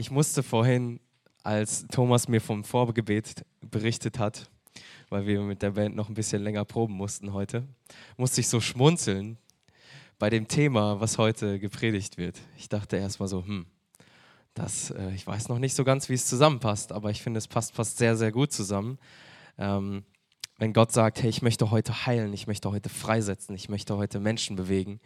Ich musste vorhin, als Thomas mir vom Vorgebet berichtet hat, weil wir mit der Band noch ein bisschen länger proben mussten heute, musste ich so schmunzeln bei dem Thema, was heute gepredigt wird. Ich dachte erst mal so, hm, das, äh, ich weiß noch nicht so ganz, wie es zusammenpasst, aber ich finde, es passt fast sehr, sehr gut zusammen. Ähm, wenn Gott sagt, hey, ich möchte heute heilen, ich möchte heute freisetzen, ich möchte heute Menschen bewegen,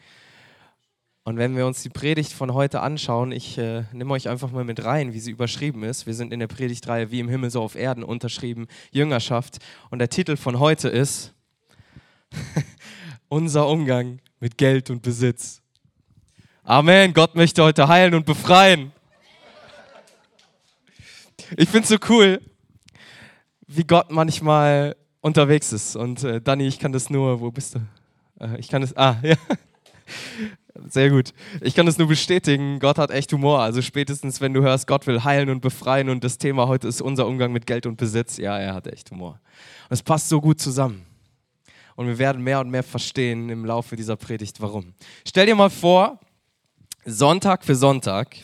und wenn wir uns die Predigt von heute anschauen, ich äh, nehme euch einfach mal mit rein, wie sie überschrieben ist. Wir sind in der Predigtreihe Wie im Himmel so auf Erden unterschrieben, Jüngerschaft. Und der Titel von heute ist Unser Umgang mit Geld und Besitz. Amen. Gott möchte heute heilen und befreien. Ich finde es so cool, wie Gott manchmal unterwegs ist. Und äh, Dani, ich kann das nur, wo bist du? Äh, ich kann das, ah, ja. Sehr gut. Ich kann das nur bestätigen. Gott hat echt Humor. Also spätestens, wenn du hörst, Gott will heilen und befreien und das Thema heute ist unser Umgang mit Geld und Besitz. Ja, er hat echt Humor. Und es passt so gut zusammen. Und wir werden mehr und mehr verstehen im Laufe dieser Predigt, warum. Stell dir mal vor, Sonntag für Sonntag,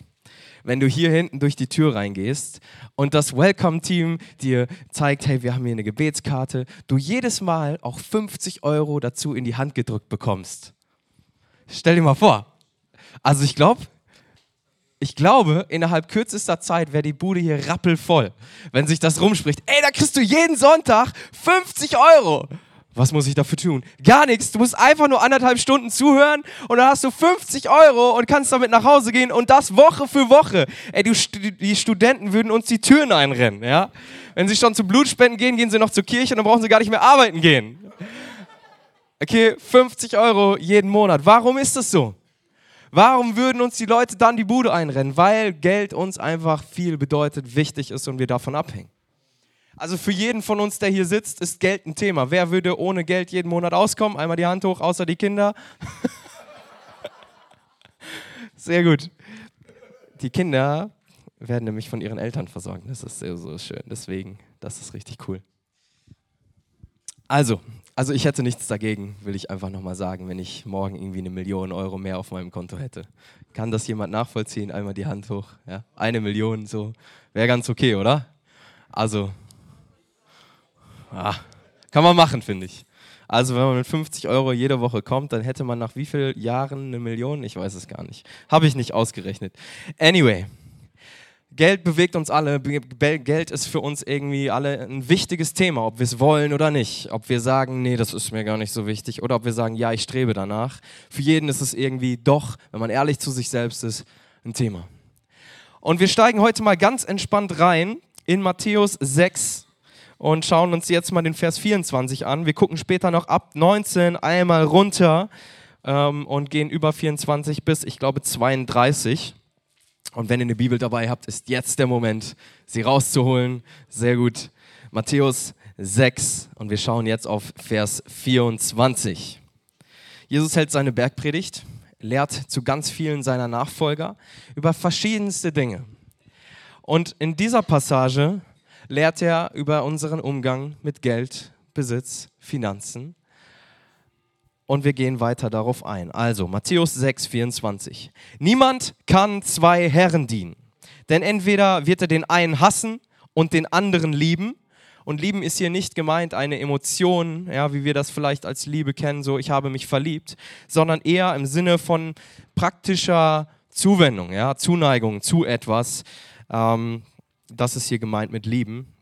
wenn du hier hinten durch die Tür reingehst und das Welcome-Team dir zeigt, hey, wir haben hier eine Gebetskarte, du jedes Mal auch 50 Euro dazu in die Hand gedrückt bekommst. Stell dir mal vor. Also ich glaube, ich glaube, innerhalb kürzester Zeit wäre die Bude hier rappelvoll, wenn sich das rumspricht. Ey, da kriegst du jeden Sonntag 50 Euro. Was muss ich dafür tun? Gar nichts. Du musst einfach nur anderthalb Stunden zuhören und dann hast du 50 Euro und kannst damit nach Hause gehen und das Woche für Woche. Ey, du, die Studenten würden uns die Türen einrennen, ja? Wenn sie schon zum Blutspenden gehen, gehen sie noch zur Kirche und dann brauchen sie gar nicht mehr arbeiten gehen. Okay, 50 Euro jeden Monat. Warum ist das so? Warum würden uns die Leute dann die Bude einrennen? Weil Geld uns einfach viel bedeutet, wichtig ist und wir davon abhängen. Also für jeden von uns, der hier sitzt, ist Geld ein Thema. Wer würde ohne Geld jeden Monat auskommen? Einmal die Hand hoch, außer die Kinder. Sehr gut. Die Kinder werden nämlich von ihren Eltern versorgt. Das ist sehr, so schön. Deswegen, das ist richtig cool. Also, also ich hätte nichts dagegen, will ich einfach nochmal sagen, wenn ich morgen irgendwie eine Million Euro mehr auf meinem Konto hätte. Kann das jemand nachvollziehen? Einmal die Hand hoch. Ja? Eine Million, so. Wäre ganz okay, oder? Also, ah, kann man machen, finde ich. Also wenn man mit 50 Euro jede Woche kommt, dann hätte man nach wie vielen Jahren eine Million? Ich weiß es gar nicht. Habe ich nicht ausgerechnet. Anyway, Geld bewegt uns alle. Geld ist für uns irgendwie alle ein wichtiges Thema, ob wir es wollen oder nicht. Ob wir sagen, nee, das ist mir gar nicht so wichtig. Oder ob wir sagen, ja, ich strebe danach. Für jeden ist es irgendwie doch, wenn man ehrlich zu sich selbst ist, ein Thema. Und wir steigen heute mal ganz entspannt rein in Matthäus 6 und schauen uns jetzt mal den Vers 24 an. Wir gucken später noch ab 19 einmal runter ähm, und gehen über 24 bis, ich glaube, 32. Und wenn ihr eine Bibel dabei habt, ist jetzt der Moment, sie rauszuholen. Sehr gut. Matthäus 6 und wir schauen jetzt auf Vers 24. Jesus hält seine Bergpredigt, lehrt zu ganz vielen seiner Nachfolger über verschiedenste Dinge. Und in dieser Passage lehrt er über unseren Umgang mit Geld, Besitz, Finanzen und wir gehen weiter darauf ein. Also Matthäus 6, 24. Niemand kann zwei Herren dienen, denn entweder wird er den einen hassen und den anderen lieben. Und lieben ist hier nicht gemeint eine Emotion, ja, wie wir das vielleicht als Liebe kennen, so ich habe mich verliebt, sondern eher im Sinne von praktischer Zuwendung, ja, Zuneigung zu etwas. Ähm, das ist hier gemeint mit lieben.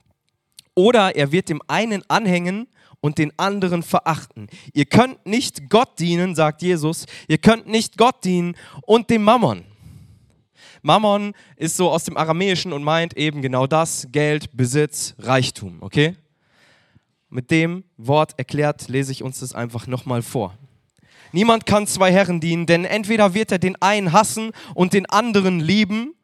Oder er wird dem einen anhängen und den anderen verachten. Ihr könnt nicht Gott dienen, sagt Jesus, ihr könnt nicht Gott dienen und dem Mammon. Mammon ist so aus dem Aramäischen und meint eben genau das, Geld, Besitz, Reichtum, okay? Mit dem Wort erklärt, lese ich uns das einfach nochmal vor. Niemand kann zwei Herren dienen, denn entweder wird er den einen hassen und den anderen lieben,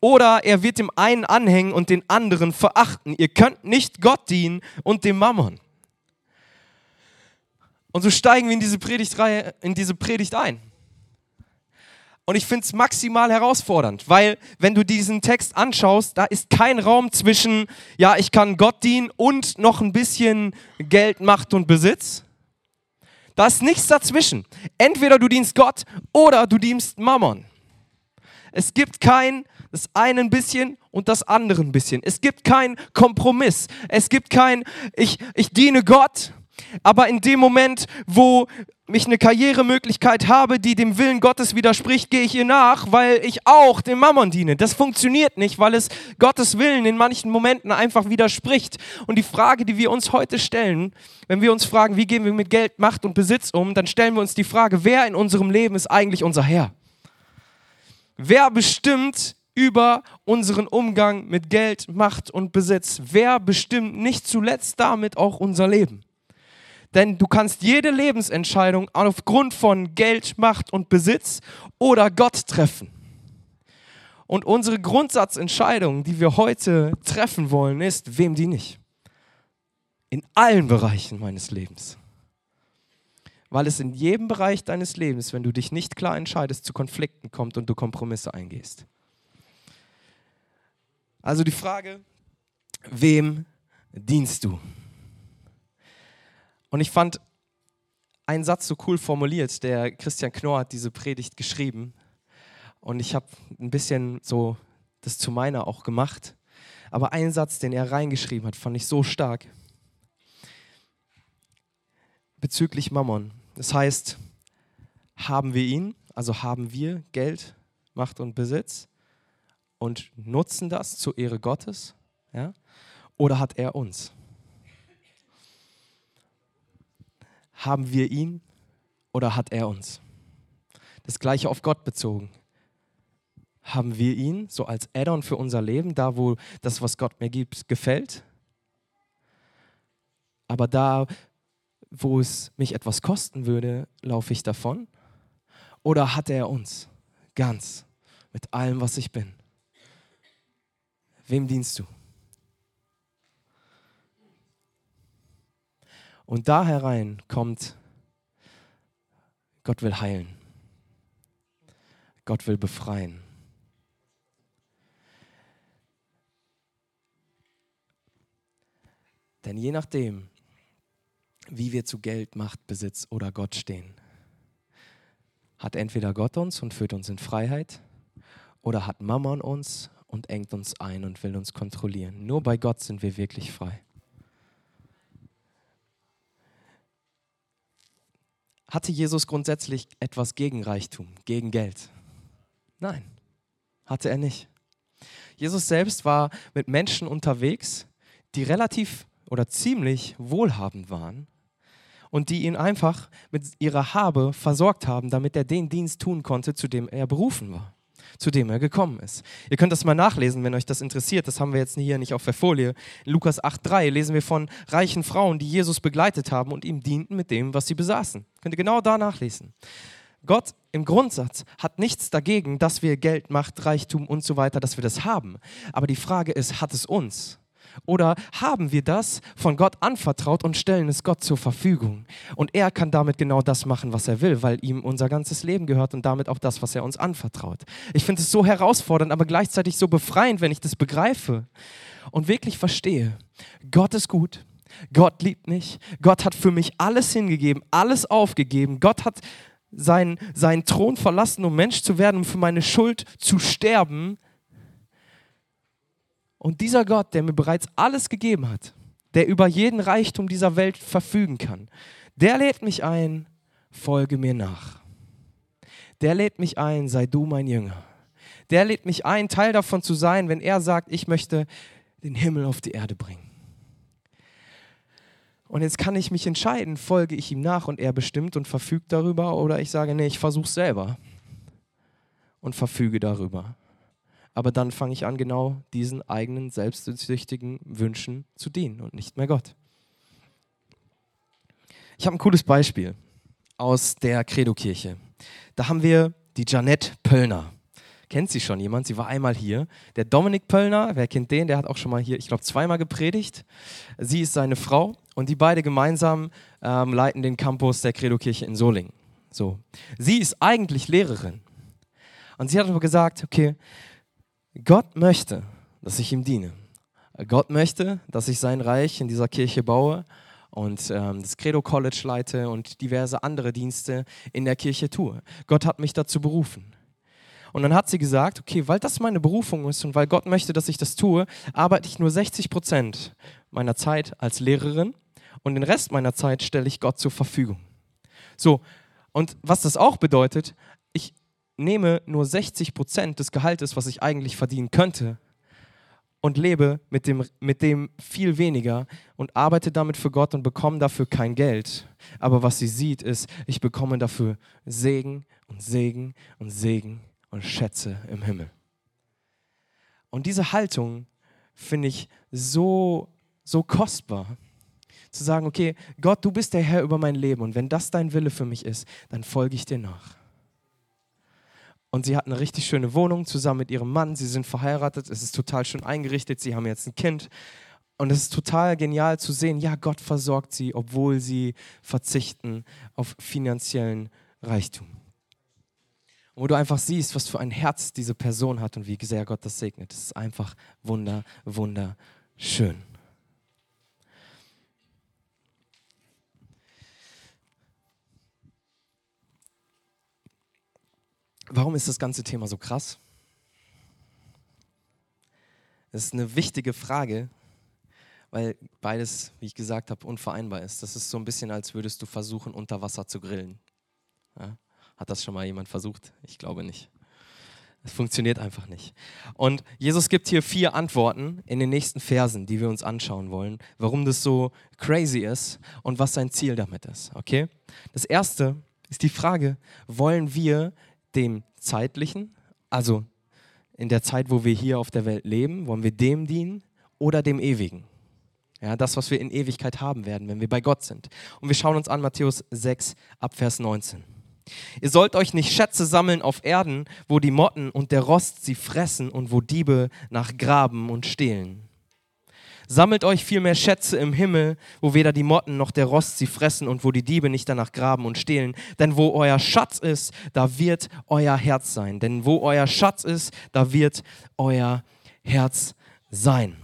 oder er wird dem einen anhängen und den anderen verachten. Ihr könnt nicht Gott dienen und dem Mammon. Und so steigen wir in diese Predigtreihe, in diese Predigt ein. Und ich finde es maximal herausfordernd, weil wenn du diesen Text anschaust, da ist kein Raum zwischen, ja, ich kann Gott dienen und noch ein bisschen Geld, Macht und Besitz. Da ist nichts dazwischen. Entweder du dienst Gott oder du dienst Mammon. Es gibt kein Das eine ein bisschen und das andere ein bisschen. Es gibt keinen Kompromiss. Es gibt kein, ich, ich diene Gott, aber in dem Moment, wo ich eine Karrieremöglichkeit habe, die dem Willen Gottes widerspricht, gehe ich ihr nach, weil ich auch dem Mammon diene. Das funktioniert nicht, weil es Gottes Willen in manchen Momenten einfach widerspricht. Und die Frage, die wir uns heute stellen, wenn wir uns fragen, wie gehen wir mit Geld, Macht und Besitz um, dann stellen wir uns die Frage, wer in unserem Leben ist eigentlich unser Herr? Wer bestimmt über unseren Umgang mit Geld, Macht und Besitz? Wer bestimmt nicht zuletzt damit auch unser Leben? Denn du kannst jede Lebensentscheidung aufgrund von Geld, Macht und Besitz oder Gott treffen. Und unsere Grundsatzentscheidung, die wir heute treffen wollen, ist, wem die nicht. In allen Bereichen meines Lebens weil es in jedem Bereich deines Lebens, wenn du dich nicht klar entscheidest, zu Konflikten kommt und du Kompromisse eingehst. Also die Frage, wem dienst du? Und ich fand einen Satz so cool formuliert, der Christian Knorr hat diese Predigt geschrieben. Und ich habe ein bisschen so das zu meiner auch gemacht. Aber einen Satz, den er reingeschrieben hat, fand ich so stark. Bezüglich Mammon. Das heißt, haben wir ihn, also haben wir Geld, Macht und Besitz und nutzen das zur Ehre Gottes? Ja? Oder hat er uns? Haben wir ihn oder hat er uns? Das gleiche auf Gott bezogen. Haben wir ihn so als Add-on für unser Leben, da wo das, was Gott mir gibt, gefällt? Aber da, wo es mich etwas kosten würde, laufe ich davon? Oder hat er uns ganz mit allem, was ich bin? Wem dienst du? Und da herein kommt, Gott will heilen. Gott will befreien. Denn je nachdem, wie wir zu Geld, Macht, Besitz oder Gott stehen. Hat entweder Gott uns und führt uns in Freiheit oder hat Mammon uns und engt uns ein und will uns kontrollieren. Nur bei Gott sind wir wirklich frei. Hatte Jesus grundsätzlich etwas gegen Reichtum, gegen Geld? Nein, hatte er nicht. Jesus selbst war mit Menschen unterwegs, die relativ oder ziemlich wohlhabend waren und die ihn einfach mit ihrer Habe versorgt haben, damit er den Dienst tun konnte, zu dem er berufen war, zu dem er gekommen ist. Ihr könnt das mal nachlesen, wenn euch das interessiert. Das haben wir jetzt hier nicht auf der Folie. In Lukas 8,3 lesen wir von reichen Frauen, die Jesus begleitet haben und ihm dienten mit dem, was sie besaßen. Könnt ihr genau da nachlesen. Gott im Grundsatz hat nichts dagegen, dass wir Geld, Macht, Reichtum und so weiter, dass wir das haben. Aber die Frage ist, hat es uns? Oder haben wir das von Gott anvertraut und stellen es Gott zur Verfügung? Und er kann damit genau das machen, was er will, weil ihm unser ganzes Leben gehört und damit auch das, was er uns anvertraut. Ich finde es so herausfordernd, aber gleichzeitig so befreiend, wenn ich das begreife und wirklich verstehe. Gott ist gut. Gott liebt mich. Gott hat für mich alles hingegeben, alles aufgegeben. Gott hat seinen, seinen Thron verlassen, um Mensch zu werden, um für meine Schuld zu sterben und dieser Gott, der mir bereits alles gegeben hat, der über jeden Reichtum dieser Welt verfügen kann, der lädt mich ein, folge mir nach. Der lädt mich ein, sei du mein Jünger. Der lädt mich ein, Teil davon zu sein, wenn er sagt, ich möchte den Himmel auf die Erde bringen. Und jetzt kann ich mich entscheiden, folge ich ihm nach und er bestimmt und verfügt darüber oder ich sage, nee, ich versuche selber und verfüge darüber aber dann fange ich an, genau diesen eigenen selbstsüchtigen Wünschen zu dienen und nicht mehr Gott. Ich habe ein cooles Beispiel aus der Credo-Kirche. Da haben wir die Janette Pöllner. Kennt sie schon jemand? Sie war einmal hier. Der Dominik Pöllner, wer kennt den? Der hat auch schon mal hier, ich glaube, zweimal gepredigt. Sie ist seine Frau und die beide gemeinsam ähm, leiten den Campus der Credo-Kirche in Solingen. So. Sie ist eigentlich Lehrerin. Und sie hat aber gesagt, okay, Gott möchte, dass ich ihm diene. Gott möchte, dass ich sein Reich in dieser Kirche baue und ähm, das Credo College leite und diverse andere Dienste in der Kirche tue. Gott hat mich dazu berufen. Und dann hat sie gesagt, okay, weil das meine Berufung ist und weil Gott möchte, dass ich das tue, arbeite ich nur 60 Prozent meiner Zeit als Lehrerin und den Rest meiner Zeit stelle ich Gott zur Verfügung. So, und was das auch bedeutet, nehme nur 60 Prozent des Gehaltes, was ich eigentlich verdienen könnte, und lebe mit dem, mit dem viel weniger und arbeite damit für Gott und bekomme dafür kein Geld. Aber was sie sieht, ist, ich bekomme dafür Segen und Segen und Segen und Schätze im Himmel. Und diese Haltung finde ich so, so kostbar. Zu sagen, okay, Gott, du bist der Herr über mein Leben und wenn das dein Wille für mich ist, dann folge ich dir nach. Und sie hat eine richtig schöne Wohnung zusammen mit ihrem Mann. Sie sind verheiratet, es ist total schön eingerichtet. Sie haben jetzt ein Kind. Und es ist total genial zu sehen, ja, Gott versorgt sie, obwohl sie verzichten auf finanziellen Reichtum wo du einfach siehst, was für ein Herz diese Person hat und wie sehr Gott das segnet. Das ist einfach wunder, wunderschön. Warum ist das ganze Thema so krass? Das ist eine wichtige Frage, weil beides, wie ich gesagt habe, unvereinbar ist. Das ist so ein bisschen, als würdest du versuchen, unter Wasser zu grillen. Ja? Hat das schon mal jemand versucht? Ich glaube nicht. Es funktioniert einfach nicht. Und Jesus gibt hier vier Antworten in den nächsten Versen, die wir uns anschauen wollen, warum das so crazy ist und was sein Ziel damit ist. Okay? Das erste ist die Frage: Wollen wir dem Zeitlichen, also in der Zeit, wo wir hier auf der Welt leben, wollen wir dem dienen oder dem Ewigen? Ja, das, was wir in Ewigkeit haben werden, wenn wir bei Gott sind. Und wir schauen uns an Matthäus 6 ab Vers 19. Ihr sollt euch nicht Schätze sammeln auf Erden, wo die Motten und der Rost sie fressen und wo Diebe nach Graben und stehlen. Sammelt euch vielmehr Schätze im Himmel, wo weder die Motten noch der Rost sie fressen und wo die Diebe nicht danach graben und stehlen. Denn wo euer Schatz ist, da wird euer Herz sein. Denn wo euer Schatz ist, da wird euer Herz sein.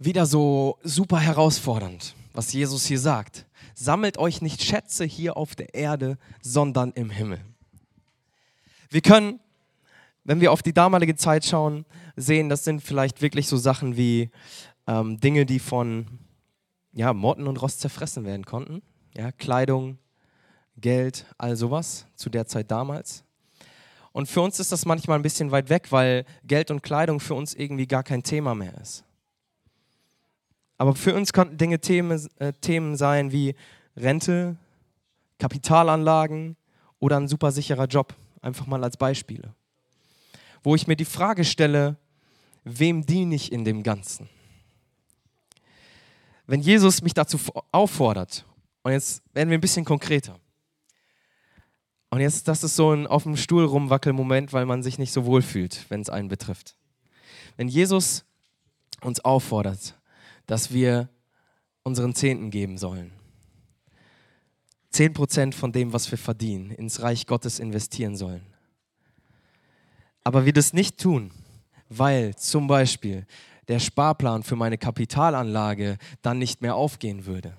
Wieder so super herausfordernd, was Jesus hier sagt sammelt euch nicht Schätze hier auf der Erde, sondern im Himmel. Wir können, wenn wir auf die damalige Zeit schauen, sehen, das sind vielleicht wirklich so Sachen wie ähm, Dinge, die von ja, Motten und Rost zerfressen werden konnten. Ja, Kleidung, Geld, all sowas zu der Zeit damals. Und für uns ist das manchmal ein bisschen weit weg, weil Geld und Kleidung für uns irgendwie gar kein Thema mehr ist. Aber für uns konnten Dinge Themen, äh, Themen sein wie Rente, Kapitalanlagen oder ein super sicherer Job. Einfach mal als Beispiele. Wo ich mir die Frage stelle, wem diene ich in dem Ganzen? Wenn Jesus mich dazu auffordert, und jetzt werden wir ein bisschen konkreter. Und jetzt, das ist so ein auf dem Stuhl rumwackel Moment, weil man sich nicht so wohl fühlt, wenn es einen betrifft. Wenn Jesus uns auffordert, dass wir unseren Zehnten geben sollen. Zehn Prozent von dem, was wir verdienen, ins Reich Gottes investieren sollen. Aber wir das nicht tun, weil zum Beispiel der Sparplan für meine Kapitalanlage dann nicht mehr aufgehen würde.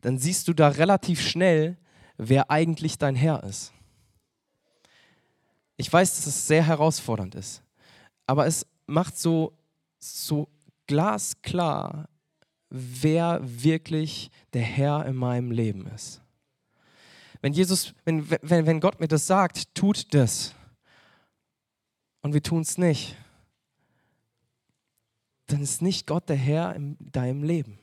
Dann siehst du da relativ schnell, wer eigentlich dein Herr ist. Ich weiß, dass es sehr herausfordernd ist, aber es macht so, so glasklar, wer wirklich der Herr in meinem Leben ist. Wenn Jesus, wenn, wenn, wenn Gott mir das sagt, tut das und wir tun es nicht, dann ist nicht Gott der Herr in deinem Leben.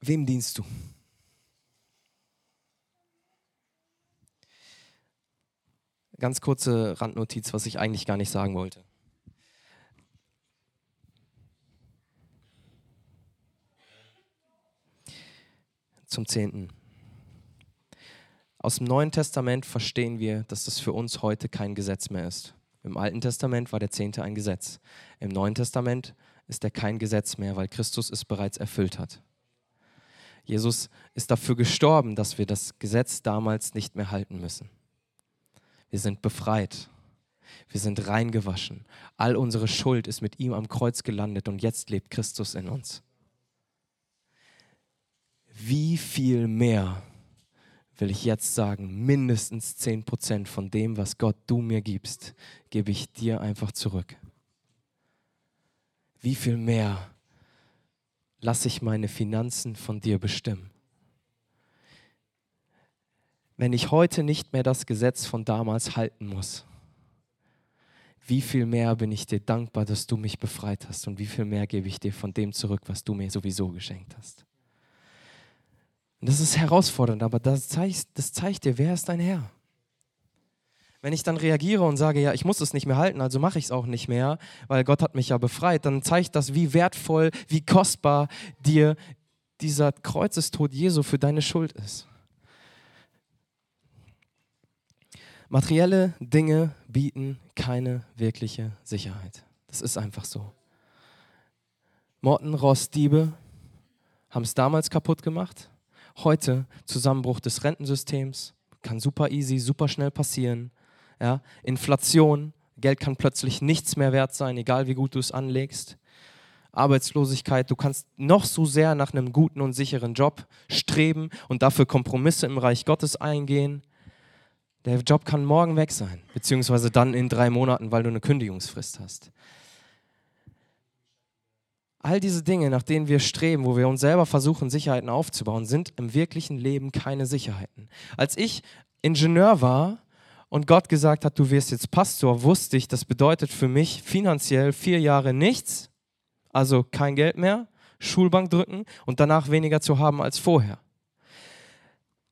Wem dienst du? Ganz kurze Randnotiz, was ich eigentlich gar nicht sagen wollte. Zum Zehnten. Aus dem Neuen Testament verstehen wir, dass das für uns heute kein Gesetz mehr ist. Im Alten Testament war der Zehnte ein Gesetz. Im Neuen Testament ist er kein Gesetz mehr, weil Christus es bereits erfüllt hat. Jesus ist dafür gestorben, dass wir das Gesetz damals nicht mehr halten müssen. Wir sind befreit. Wir sind reingewaschen. All unsere Schuld ist mit ihm am Kreuz gelandet und jetzt lebt Christus in uns. Wie viel mehr will ich jetzt sagen, mindestens 10% von dem, was Gott du mir gibst, gebe ich dir einfach zurück. Wie viel mehr lasse ich meine Finanzen von dir bestimmen? Wenn ich heute nicht mehr das Gesetz von damals halten muss, wie viel mehr bin ich dir dankbar, dass du mich befreit hast und wie viel mehr gebe ich dir von dem zurück, was du mir sowieso geschenkt hast. Und das ist herausfordernd, aber das zeigt, das zeigt dir, wer ist dein Herr? Wenn ich dann reagiere und sage, ja, ich muss es nicht mehr halten, also mache ich es auch nicht mehr, weil Gott hat mich ja befreit, dann zeigt das, wie wertvoll, wie kostbar dir dieser Kreuzestod Jesu für deine Schuld ist. Materielle Dinge bieten keine wirkliche Sicherheit. Das ist einfach so. Morten, Rost, Diebe haben es damals kaputt gemacht heute Zusammenbruch des Rentensystems, kann super easy, super schnell passieren. Ja? Inflation, Geld kann plötzlich nichts mehr wert sein, egal wie gut du es anlegst. Arbeitslosigkeit, du kannst noch so sehr nach einem guten und sicheren Job streben und dafür Kompromisse im Reich Gottes eingehen. Der Job kann morgen weg sein, beziehungsweise dann in drei Monaten, weil du eine Kündigungsfrist hast. All diese Dinge, nach denen wir streben, wo wir uns selber versuchen, Sicherheiten aufzubauen, sind im wirklichen Leben keine Sicherheiten. Als ich Ingenieur war und Gott gesagt hat, du wirst jetzt Pastor, wusste ich, das bedeutet für mich finanziell vier Jahre nichts, also kein Geld mehr, Schulbank drücken und danach weniger zu haben als vorher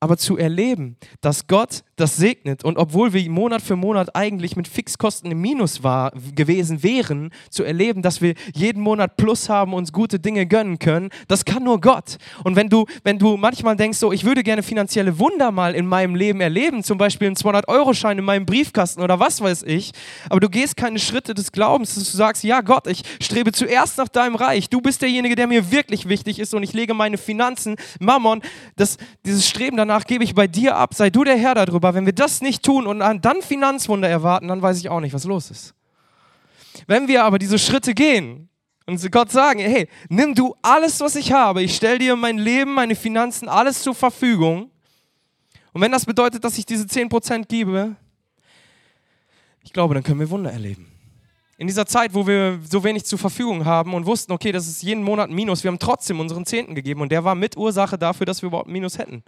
aber zu erleben, dass Gott das segnet und obwohl wir Monat für Monat eigentlich mit Fixkosten im Minus war, gewesen wären, zu erleben, dass wir jeden Monat Plus haben, uns gute Dinge gönnen können, das kann nur Gott. Und wenn du, wenn du manchmal denkst, so, ich würde gerne finanzielle Wunder mal in meinem Leben erleben, zum Beispiel einen 200-Euro-Schein in meinem Briefkasten oder was weiß ich, aber du gehst keine Schritte des Glaubens, dass du sagst, ja Gott, ich strebe zuerst nach deinem Reich, du bist derjenige, der mir wirklich wichtig ist und ich lege meine Finanzen, Mammon, das, dieses Streben danach, danach gebe ich bei dir ab, sei du der Herr darüber. Wenn wir das nicht tun und dann Finanzwunder erwarten, dann weiß ich auch nicht, was los ist. Wenn wir aber diese Schritte gehen und Gott sagen, hey, nimm du alles, was ich habe, ich stelle dir mein Leben, meine Finanzen, alles zur Verfügung. Und wenn das bedeutet, dass ich diese 10% gebe, ich glaube, dann können wir Wunder erleben. In dieser Zeit, wo wir so wenig zur Verfügung haben und wussten, okay, das ist jeden Monat ein Minus, wir haben trotzdem unseren Zehnten gegeben und der war Mitursache dafür, dass wir überhaupt ein Minus hätten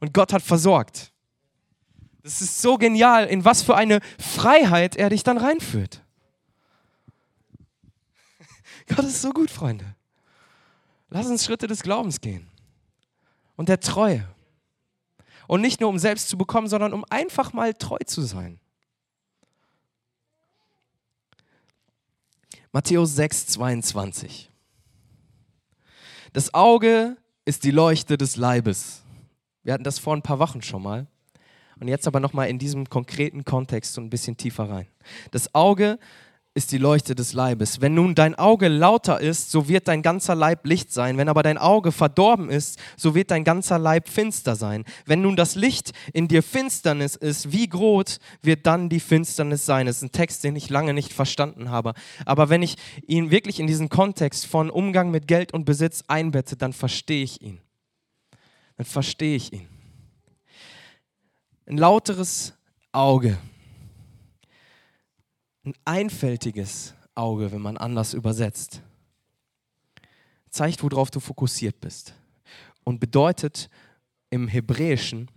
und Gott hat versorgt. Das ist so genial, in was für eine Freiheit er dich dann reinführt. Gott ist so gut, Freunde. Lass uns Schritte des Glaubens gehen und der Treue. Und nicht nur um selbst zu bekommen, sondern um einfach mal treu zu sein. Matthäus 6, 22. Das Auge ist die Leuchte des Leibes. Wir hatten das vor ein paar Wochen schon mal. Und jetzt aber nochmal in diesem konkreten Kontext so ein bisschen tiefer rein. Das Auge ist die Leuchte des Leibes. Wenn nun dein Auge lauter ist, so wird dein ganzer Leib Licht sein. Wenn aber dein Auge verdorben ist, so wird dein ganzer Leib finster sein. Wenn nun das Licht in dir Finsternis ist, wie groß wird dann die Finsternis sein? Das ist ein Text, den ich lange nicht verstanden habe. Aber wenn ich ihn wirklich in diesen Kontext von Umgang mit Geld und Besitz einbette, dann verstehe ich ihn dann verstehe ich ihn. Ein lauteres Auge, ein einfältiges Auge, wenn man anders übersetzt, zeigt, worauf du fokussiert bist und bedeutet im Hebräischen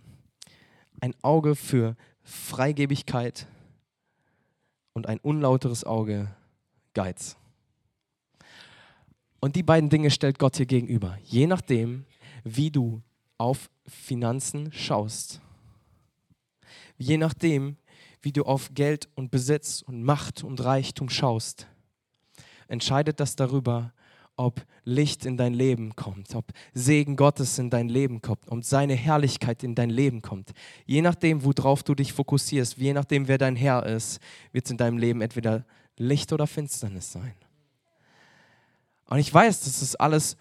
ein Auge für Freigebigkeit und ein unlauteres Auge Geiz. Und die beiden Dinge stellt Gott hier gegenüber. Je nachdem, wie du auf Finanzen schaust. Je nachdem, wie du auf Geld und Besitz und Macht und Reichtum schaust, entscheidet das darüber, ob Licht in dein Leben kommt, ob Segen Gottes in dein Leben kommt, ob seine Herrlichkeit in dein Leben kommt. Je nachdem, worauf du dich fokussierst, je nachdem, wer dein Herr ist, wird es in deinem Leben entweder Licht oder Finsternis sein. Und ich weiß, das ist alles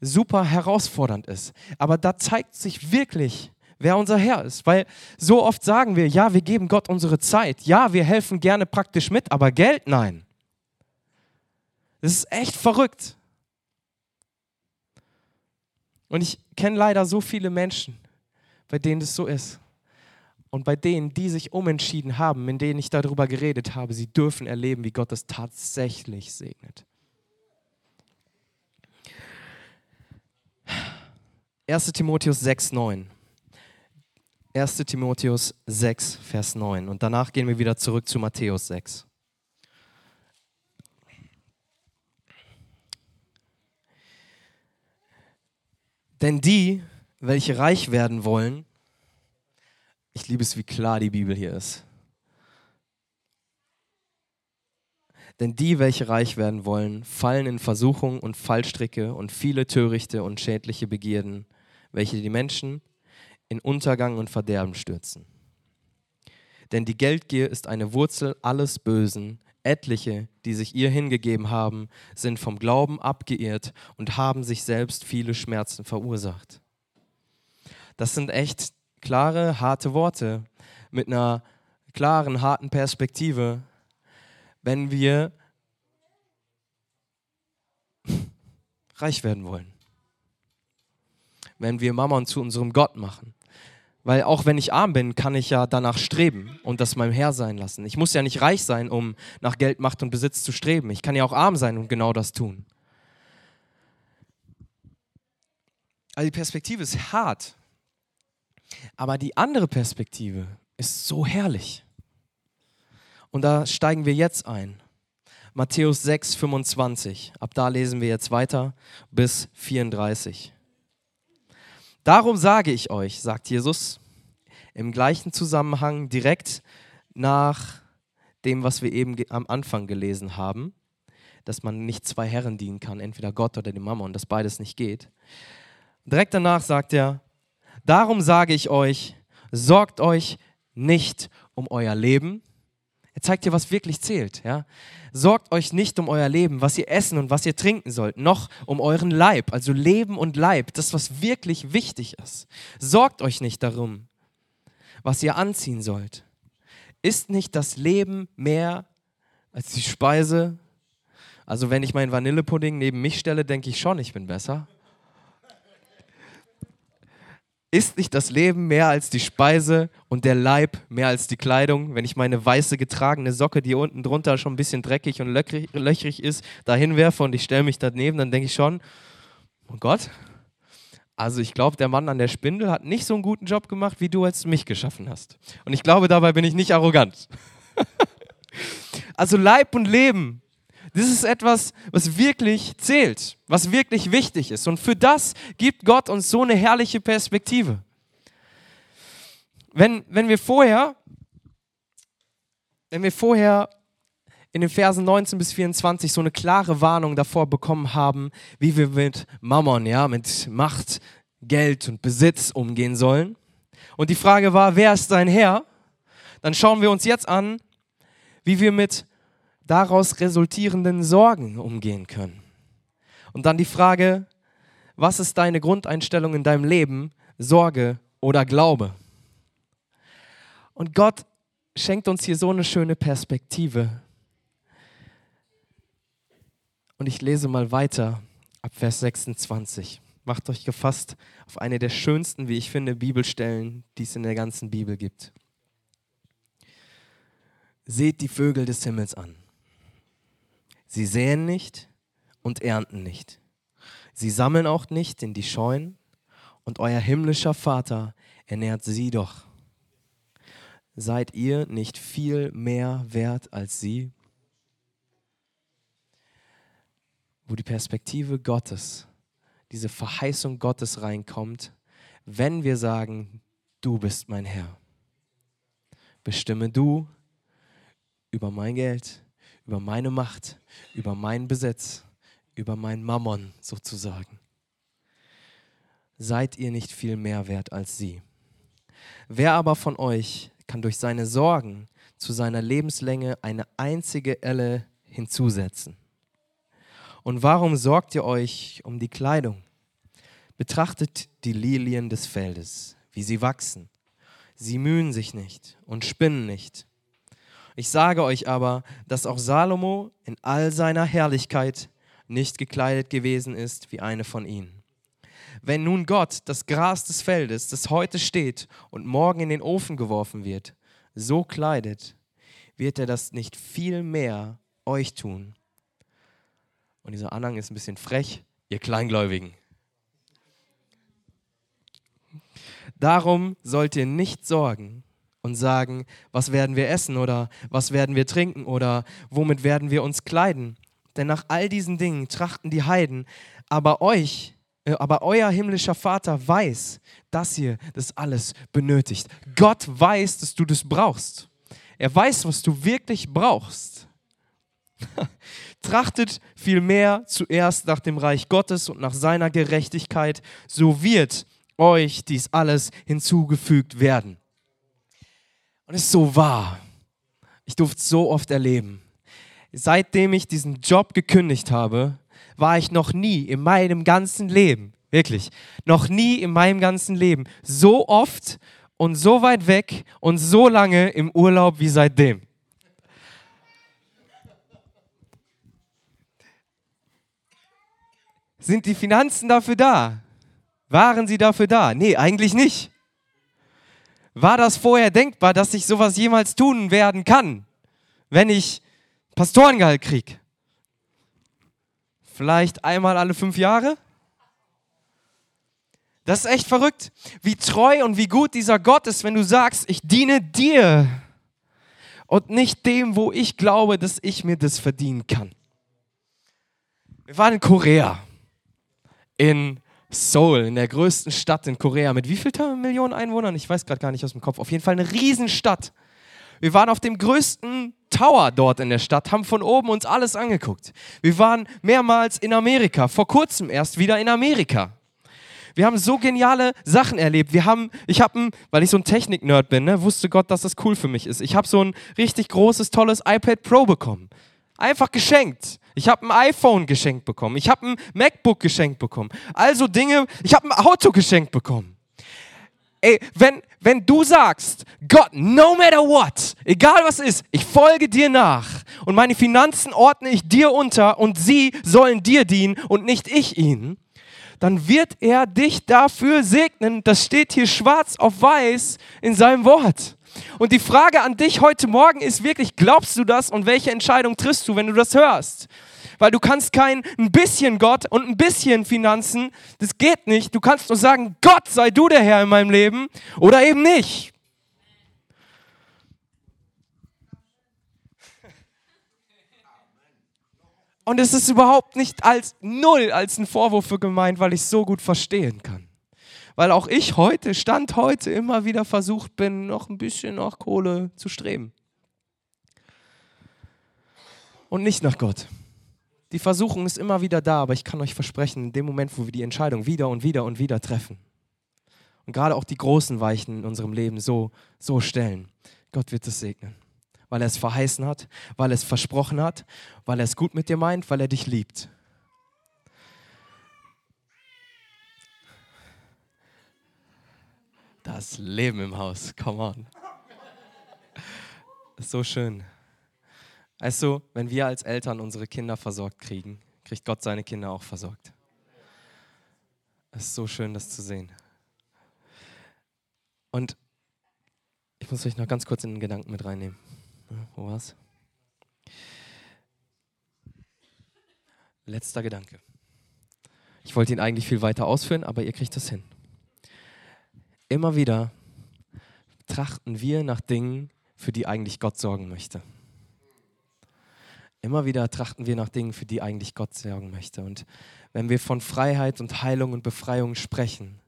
super herausfordernd ist. Aber da zeigt sich wirklich, wer unser Herr ist. Weil so oft sagen wir, ja, wir geben Gott unsere Zeit, ja, wir helfen gerne praktisch mit, aber Geld, nein. Das ist echt verrückt. Und ich kenne leider so viele Menschen, bei denen das so ist. Und bei denen, die sich umentschieden haben, in denen ich darüber geredet habe, sie dürfen erleben, wie Gott es tatsächlich segnet. 1 Timotheus 6, 9. 1 Timotheus 6, Vers 9. Und danach gehen wir wieder zurück zu Matthäus 6. Denn die, welche reich werden wollen, ich liebe es, wie klar die Bibel hier ist. Denn die, welche reich werden wollen, fallen in Versuchung und Fallstricke und viele törichte und schädliche Begierden, welche die Menschen in Untergang und Verderben stürzen. Denn die Geldgier ist eine Wurzel alles Bösen. Etliche, die sich ihr hingegeben haben, sind vom Glauben abgeirrt und haben sich selbst viele Schmerzen verursacht. Das sind echt klare, harte Worte mit einer klaren, harten Perspektive, wenn wir reich werden wollen. Wenn wir Mammon zu unserem Gott machen. Weil auch wenn ich arm bin, kann ich ja danach streben und das meinem Herr sein lassen. Ich muss ja nicht reich sein, um nach Geld, Macht und Besitz zu streben. Ich kann ja auch arm sein und genau das tun. Also die Perspektive ist hart. Aber die andere Perspektive ist so herrlich. Und da steigen wir jetzt ein. Matthäus 6, 25. Ab da lesen wir jetzt weiter bis 34. Darum sage ich euch, sagt Jesus, im gleichen Zusammenhang direkt nach dem, was wir eben am Anfang gelesen haben, dass man nicht zwei Herren dienen kann, entweder Gott oder dem Mama und dass beides nicht geht. Direkt danach sagt er, Darum sage ich euch, sorgt euch nicht um euer Leben. Er zeigt dir, was wirklich zählt. Ja? Sorgt euch nicht um euer Leben, was ihr essen und was ihr trinken sollt, noch um euren Leib, also Leben und Leib, das, was wirklich wichtig ist. Sorgt euch nicht darum, was ihr anziehen sollt. Ist nicht das Leben mehr als die Speise? Also wenn ich meinen Vanillepudding neben mich stelle, denke ich schon, ich bin besser. Ist nicht das Leben mehr als die Speise und der Leib mehr als die Kleidung? Wenn ich meine weiße getragene Socke, die unten drunter schon ein bisschen dreckig und löchrig, ist, da hinwerfe und ich stelle mich daneben, dann denke ich schon, oh Gott, also ich glaube, der Mann an der Spindel hat nicht so einen guten Job gemacht, wie du als mich geschaffen hast. Und ich glaube, dabei bin ich nicht arrogant. also Leib und Leben das ist etwas, was wirklich zählt, was wirklich wichtig ist. Und für das gibt Gott uns so eine herrliche Perspektive. Wenn, wenn wir vorher, wenn wir vorher in den Versen 19 bis 24 so eine klare Warnung davor bekommen haben, wie wir mit Mammon, ja, mit Macht, Geld und Besitz umgehen sollen. Und die Frage war, wer ist dein Herr? Dann schauen wir uns jetzt an, wie wir mit daraus resultierenden Sorgen umgehen können. Und dann die Frage, was ist deine Grundeinstellung in deinem Leben, Sorge oder Glaube? Und Gott schenkt uns hier so eine schöne Perspektive. Und ich lese mal weiter ab Vers 26. Macht euch gefasst auf eine der schönsten, wie ich finde, Bibelstellen, die es in der ganzen Bibel gibt. Seht die Vögel des Himmels an. Sie säen nicht und ernten nicht. Sie sammeln auch nicht in die Scheunen und euer himmlischer Vater ernährt sie doch. Seid ihr nicht viel mehr wert als sie? Wo die Perspektive Gottes, diese Verheißung Gottes reinkommt, wenn wir sagen, du bist mein Herr. Bestimme du über mein Geld, über meine Macht, über meinen Besitz, über meinen Mammon sozusagen. Seid ihr nicht viel mehr wert als sie? Wer aber von euch kann durch seine Sorgen zu seiner Lebenslänge eine einzige Elle hinzusetzen? Und warum sorgt ihr euch um die Kleidung? Betrachtet die Lilien des Feldes, wie sie wachsen. Sie mühen sich nicht und spinnen nicht. Ich sage euch aber, dass auch Salomo in all seiner Herrlichkeit nicht gekleidet gewesen ist wie eine von ihnen. Wenn nun Gott das Gras des Feldes, das heute steht und morgen in den Ofen geworfen wird, so kleidet, wird er das nicht viel mehr euch tun. Und dieser Anhang ist ein bisschen frech, ihr Kleingläubigen. Darum sollt ihr nicht sorgen und sagen, was werden wir essen oder was werden wir trinken oder womit werden wir uns kleiden. Denn nach all diesen Dingen trachten die Heiden, aber euch, äh, aber euer himmlischer Vater weiß, dass ihr das alles benötigt. Gott weiß, dass du das brauchst. Er weiß, was du wirklich brauchst. Trachtet vielmehr zuerst nach dem Reich Gottes und nach seiner Gerechtigkeit, so wird euch dies alles hinzugefügt werden. Und es ist so wahr. Ich durfte es so oft erleben. Seitdem ich diesen Job gekündigt habe, war ich noch nie in meinem ganzen Leben, wirklich, noch nie in meinem ganzen Leben so oft und so weit weg und so lange im Urlaub wie seitdem. Sind die Finanzen dafür da? Waren sie dafür da? Nee, eigentlich nicht. War das vorher denkbar, dass ich sowas jemals tun werden kann, wenn ich Pastorengehalt kriege? Vielleicht einmal alle fünf Jahre? Das ist echt verrückt, wie treu und wie gut dieser Gott ist, wenn du sagst, ich diene dir und nicht dem, wo ich glaube, dass ich mir das verdienen kann. Wir waren in Korea, in Seoul, in der größten Stadt in Korea, mit wie vielen Millionen Einwohnern? Ich weiß gerade gar nicht aus dem Kopf. Auf jeden Fall eine Riesenstadt. Wir waren auf dem größten Tower dort in der Stadt, haben von oben uns alles angeguckt. Wir waren mehrmals in Amerika, vor kurzem erst wieder in Amerika. Wir haben so geniale Sachen erlebt. Wir haben, ich habe, weil ich so ein Technik-Nerd bin, ne, wusste Gott, dass das cool für mich ist. Ich habe so ein richtig großes, tolles iPad Pro bekommen. Einfach geschenkt. Ich habe ein iPhone geschenkt bekommen. Ich habe ein MacBook geschenkt bekommen. Also Dinge, ich habe ein Auto geschenkt bekommen. Ey, wenn, wenn du sagst, Gott, no matter what, egal was ist, ich folge dir nach und meine Finanzen ordne ich dir unter und sie sollen dir dienen und nicht ich ihnen, dann wird er dich dafür segnen. Das steht hier schwarz auf weiß in seinem Wort. Und die Frage an dich heute Morgen ist wirklich, glaubst du das und welche Entscheidung triffst du, wenn du das hörst? Weil du kannst kein ein bisschen Gott und ein bisschen Finanzen, das geht nicht. Du kannst nur sagen, Gott sei du der Herr in meinem Leben oder eben nicht. Und es ist überhaupt nicht als null als ein Vorwurf für gemeint, weil ich es so gut verstehen kann weil auch ich heute, Stand heute, immer wieder versucht bin, noch ein bisschen nach Kohle zu streben. Und nicht nach Gott. Die Versuchung ist immer wieder da, aber ich kann euch versprechen, in dem Moment, wo wir die Entscheidung wieder und wieder und wieder treffen und gerade auch die großen Weichen in unserem Leben so, so stellen, Gott wird es segnen. Weil er es verheißen hat, weil er es versprochen hat, weil er es gut mit dir meint, weil er dich liebt. Das Leben im Haus, come on. So schön. Weißt du, wenn wir als Eltern unsere Kinder versorgt kriegen, kriegt Gott seine Kinder auch versorgt. Es ist so schön, das zu sehen. Und ich muss euch noch ganz kurz in den Gedanken mit reinnehmen. Wo war's? Letzter Gedanke. Ich wollte ihn eigentlich viel weiter ausführen, aber ihr kriegt das hin immer wieder trachten wir nach Dingen, für die eigentlich Gott sorgen möchte. Immer wieder trachten wir nach Dingen, für die eigentlich Gott sorgen möchte. Und wenn wir von Freiheit und Heilung und Befreiung sprechen,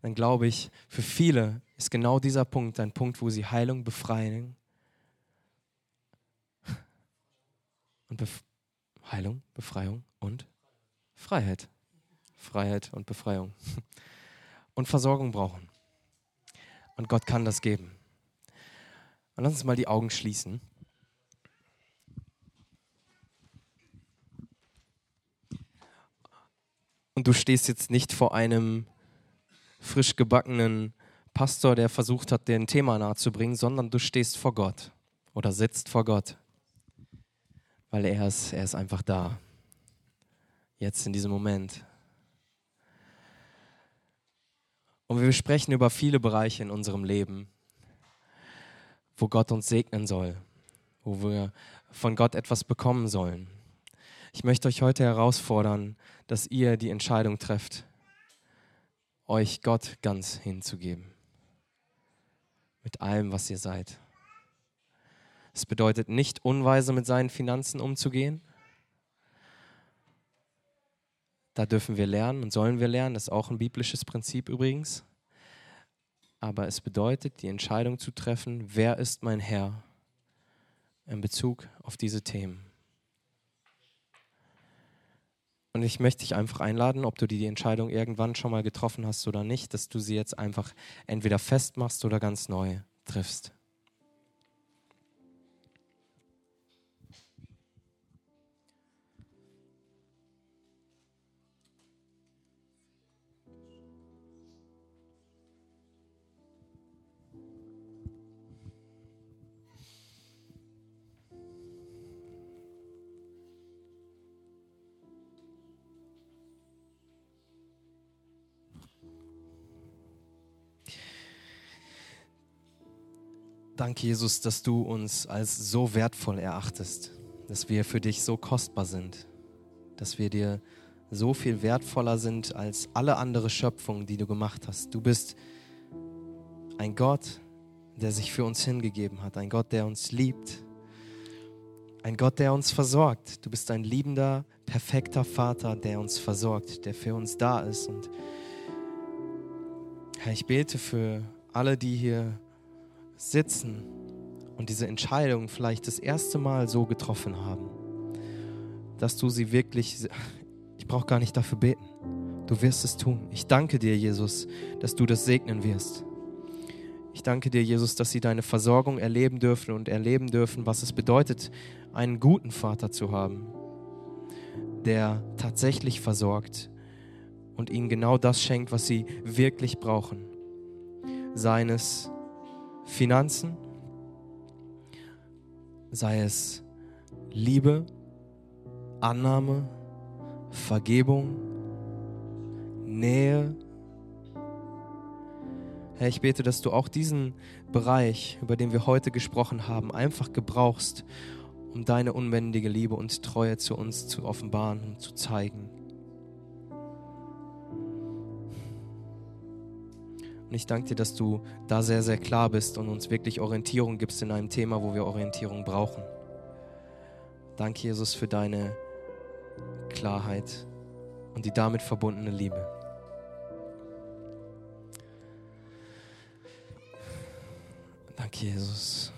dann glaube ich, für viele ist genau dieser Punkt ein Punkt, wo sie Heilung, Befreien und Bef Heilung, Befreiung und Freiheit. Freiheit und Befreiung. Und Versorgung brauchen. Und Gott kann das geben. Und lass uns mal die Augen schließen. Und du stehst jetzt nicht vor einem frisch gebackenen Pastor, der versucht hat, dir ein Thema nahezubringen, sondern du stehst vor Gott oder sitzt vor Gott, weil er ist, er ist einfach da. Jetzt in diesem Moment. Und wir sprechen über viele Bereiche in unserem Leben, wo Gott uns segnen soll, wo wir von Gott etwas bekommen sollen. Ich möchte euch heute herausfordern, dass ihr die Entscheidung trefft, euch Gott ganz hinzugeben. Mit allem, was ihr seid. Es bedeutet nicht, unweise mit seinen Finanzen umzugehen. Da dürfen wir lernen und sollen wir lernen. Das ist auch ein biblisches Prinzip übrigens. Aber es bedeutet, die Entscheidung zu treffen, wer ist mein Herr in Bezug auf diese Themen. Und ich möchte dich einfach einladen, ob du die Entscheidung irgendwann schon mal getroffen hast oder nicht, dass du sie jetzt einfach entweder festmachst oder ganz neu triffst. Danke, Jesus, dass du uns als so wertvoll erachtest, dass wir für dich so kostbar sind, dass wir dir so viel wertvoller sind als alle andere Schöpfung, die du gemacht hast. Du bist ein Gott, der sich für uns hingegeben hat, ein Gott, der uns liebt, ein Gott, der uns versorgt. Du bist ein liebender, perfekter Vater, der uns versorgt, der für uns da ist. Und Herr, ich bete für alle, die hier sitzen und diese Entscheidung vielleicht das erste Mal so getroffen haben, dass du sie wirklich, ich brauche gar nicht dafür beten, du wirst es tun. Ich danke dir, Jesus, dass du das segnen wirst. Ich danke dir, Jesus, dass sie deine Versorgung erleben dürfen und erleben dürfen, was es bedeutet, einen guten Vater zu haben, der tatsächlich versorgt und ihnen genau das schenkt, was sie wirklich brauchen. Seines Finanzen, sei es Liebe, Annahme, Vergebung, Nähe. Herr, ich bete, dass du auch diesen Bereich, über den wir heute gesprochen haben, einfach gebrauchst, um deine unbändige Liebe und Treue zu uns zu offenbaren und zu zeigen. Und ich danke dir, dass du da sehr, sehr klar bist und uns wirklich Orientierung gibst in einem Thema, wo wir Orientierung brauchen. Danke, Jesus, für deine Klarheit und die damit verbundene Liebe. Danke, Jesus.